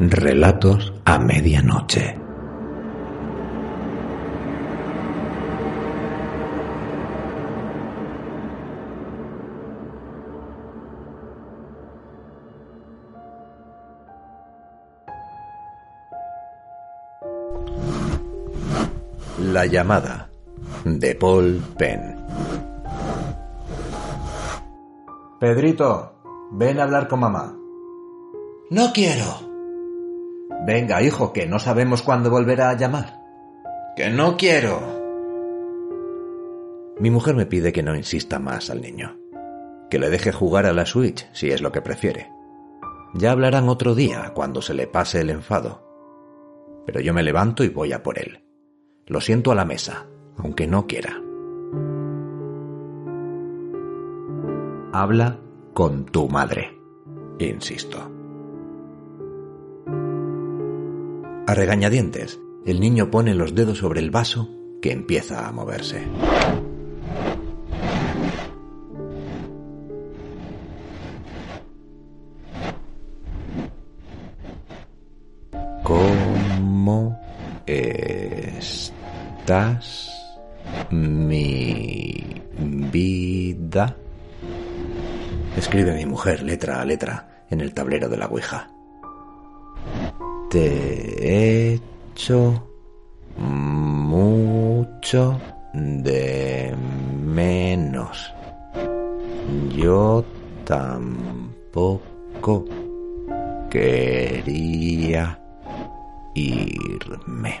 Relatos a medianoche. La llamada de Paul Penn. Pedrito, ven a hablar con mamá. No quiero. Venga, hijo, que no sabemos cuándo volverá a llamar. Que no quiero. Mi mujer me pide que no insista más al niño. Que le deje jugar a la Switch, si es lo que prefiere. Ya hablarán otro día, cuando se le pase el enfado. Pero yo me levanto y voy a por él. Lo siento a la mesa, aunque no quiera. Habla con tu madre, insisto. A regañadientes, el niño pone los dedos sobre el vaso que empieza a moverse. ¿Cómo estás, mi vida? Escribe mi mujer letra a letra en el tablero de la Ouija. Te echo mucho de menos. Yo tampoco quería irme.